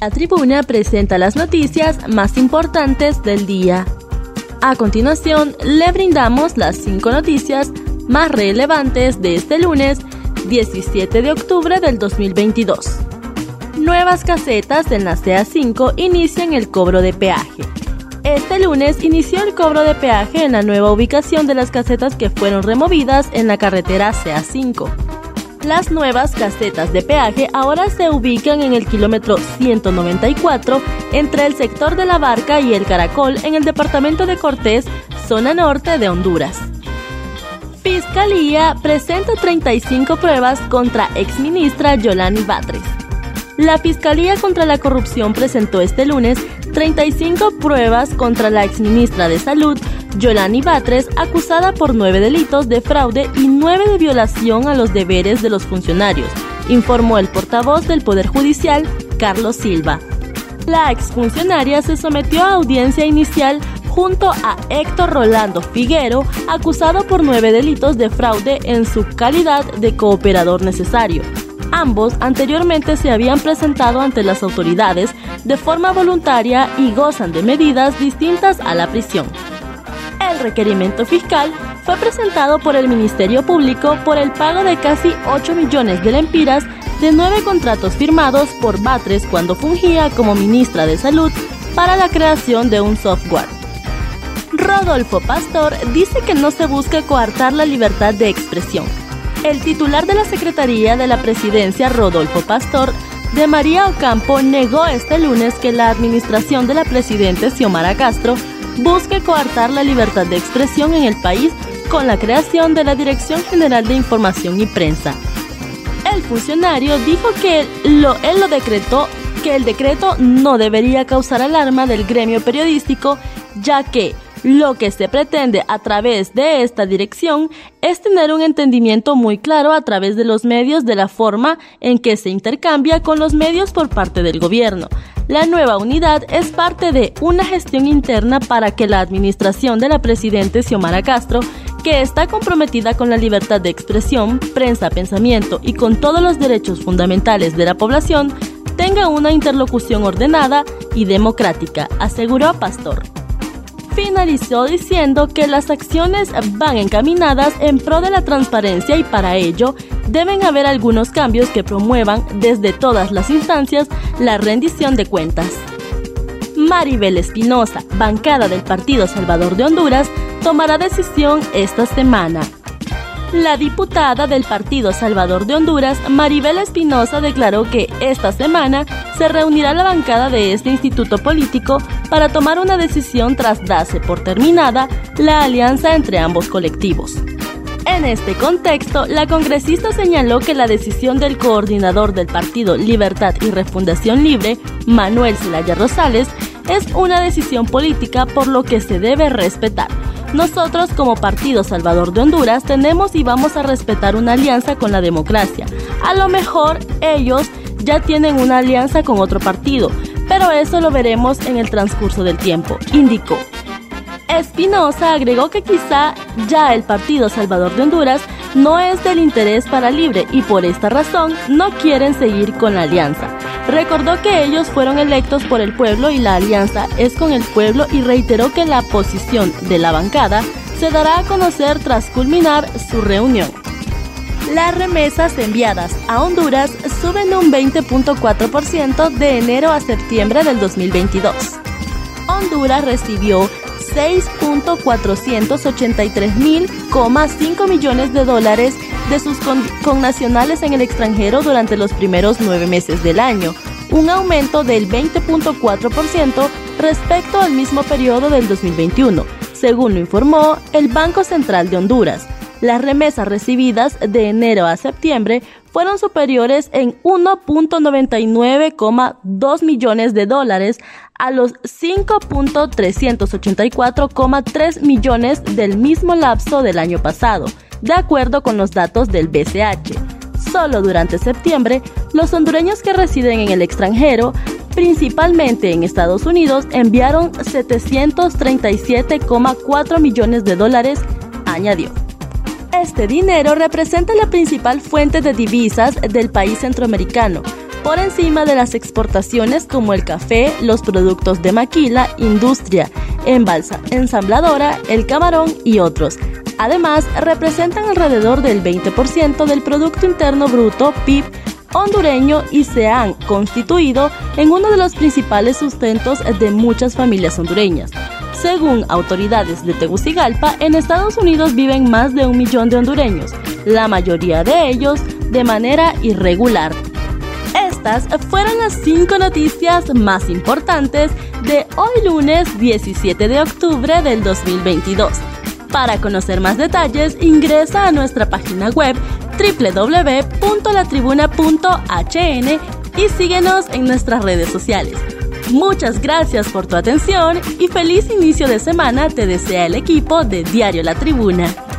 La tribuna presenta las noticias más importantes del día. A continuación, le brindamos las cinco noticias más relevantes de este lunes 17 de octubre del 2022. Nuevas casetas en la CA5 inician el cobro de peaje. Este lunes inició el cobro de peaje en la nueva ubicación de las casetas que fueron removidas en la carretera CA5. Las nuevas casetas de peaje ahora se ubican en el kilómetro 194 entre el sector de la Barca y el Caracol en el departamento de Cortés, zona norte de Honduras. Fiscalía presenta 35 pruebas contra exministra Yolani Batres. La Fiscalía contra la Corrupción presentó este lunes 35 pruebas contra la exministra de Salud, Yolani Batres, acusada por nueve delitos de fraude y nueve de violación a los deberes de los funcionarios, informó el portavoz del Poder Judicial, Carlos Silva. La exfuncionaria se sometió a audiencia inicial junto a Héctor Rolando Figuero, acusado por nueve delitos de fraude en su calidad de cooperador necesario. Ambos anteriormente se habían presentado ante las autoridades de forma voluntaria y gozan de medidas distintas a la prisión. El requerimiento fiscal fue presentado por el Ministerio Público por el pago de casi 8 millones de lempiras de nueve contratos firmados por Batres cuando fungía como ministra de Salud para la creación de un software. Rodolfo Pastor dice que no se busca coartar la libertad de expresión. El titular de la Secretaría de la Presidencia, Rodolfo Pastor, de María Ocampo negó este lunes que la administración de la presidenta Xiomara Castro busque coartar la libertad de expresión en el país con la creación de la Dirección General de Información y Prensa. El funcionario dijo que él lo decretó que el decreto no debería causar alarma del gremio periodístico, ya que lo que se pretende a través de esta dirección es tener un entendimiento muy claro a través de los medios de la forma en que se intercambia con los medios por parte del gobierno. La nueva unidad es parte de una gestión interna para que la administración de la presidenta Xiomara Castro, que está comprometida con la libertad de expresión, prensa, pensamiento y con todos los derechos fundamentales de la población, tenga una interlocución ordenada y democrática, aseguró Pastor finalizó diciendo que las acciones van encaminadas en pro de la transparencia y para ello deben haber algunos cambios que promuevan desde todas las instancias la rendición de cuentas. Maribel Espinosa, bancada del Partido Salvador de Honduras, tomará decisión esta semana. La diputada del Partido Salvador de Honduras, Maribel Espinosa, declaró que esta semana se reunirá la bancada de este instituto político para tomar una decisión tras darse por terminada la alianza entre ambos colectivos. En este contexto, la congresista señaló que la decisión del coordinador del partido Libertad y Refundación Libre, Manuel Zelaya Rosales, es una decisión política por lo que se debe respetar nosotros como Partido Salvador de Honduras tenemos y vamos a respetar una alianza con la democracia. A lo mejor ellos ya tienen una alianza con otro partido, pero eso lo veremos en el transcurso del tiempo, indicó. Espinosa agregó que quizá ya el Partido Salvador de Honduras no es del interés para Libre y por esta razón no quieren seguir con la alianza. Recordó que ellos fueron electos por el pueblo y la alianza es con el pueblo y reiteró que la posición de la bancada se dará a conocer tras culminar su reunión. Las remesas enviadas a Honduras suben un 20.4% de enero a septiembre del 2022. Honduras recibió 6.483.000,5 millones de dólares de sus connacionales en el extranjero durante los primeros nueve meses del año, un aumento del 20.4% respecto al mismo periodo del 2021, según lo informó el Banco Central de Honduras. Las remesas recibidas de enero a septiembre fueron superiores en 1.99,2 millones de dólares a los 5.384,3 millones del mismo lapso del año pasado, de acuerdo con los datos del BCH. Solo durante septiembre, los hondureños que residen en el extranjero, principalmente en Estados Unidos, enviaron 737,4 millones de dólares, añadió. Este dinero representa la principal fuente de divisas del país centroamericano, por encima de las exportaciones como el café, los productos de maquila, industria, ensambladora, el camarón y otros. Además, representan alrededor del 20% del Producto Interno Bruto, PIB, hondureño y se han constituido en uno de los principales sustentos de muchas familias hondureñas. Según autoridades de Tegucigalpa, en Estados Unidos viven más de un millón de hondureños, la mayoría de ellos de manera irregular. Estas fueron las cinco noticias más importantes de hoy lunes 17 de octubre del 2022. Para conocer más detalles, ingresa a nuestra página web www.latribuna.hn y síguenos en nuestras redes sociales. Muchas gracias por tu atención y feliz inicio de semana te desea el equipo de Diario La Tribuna.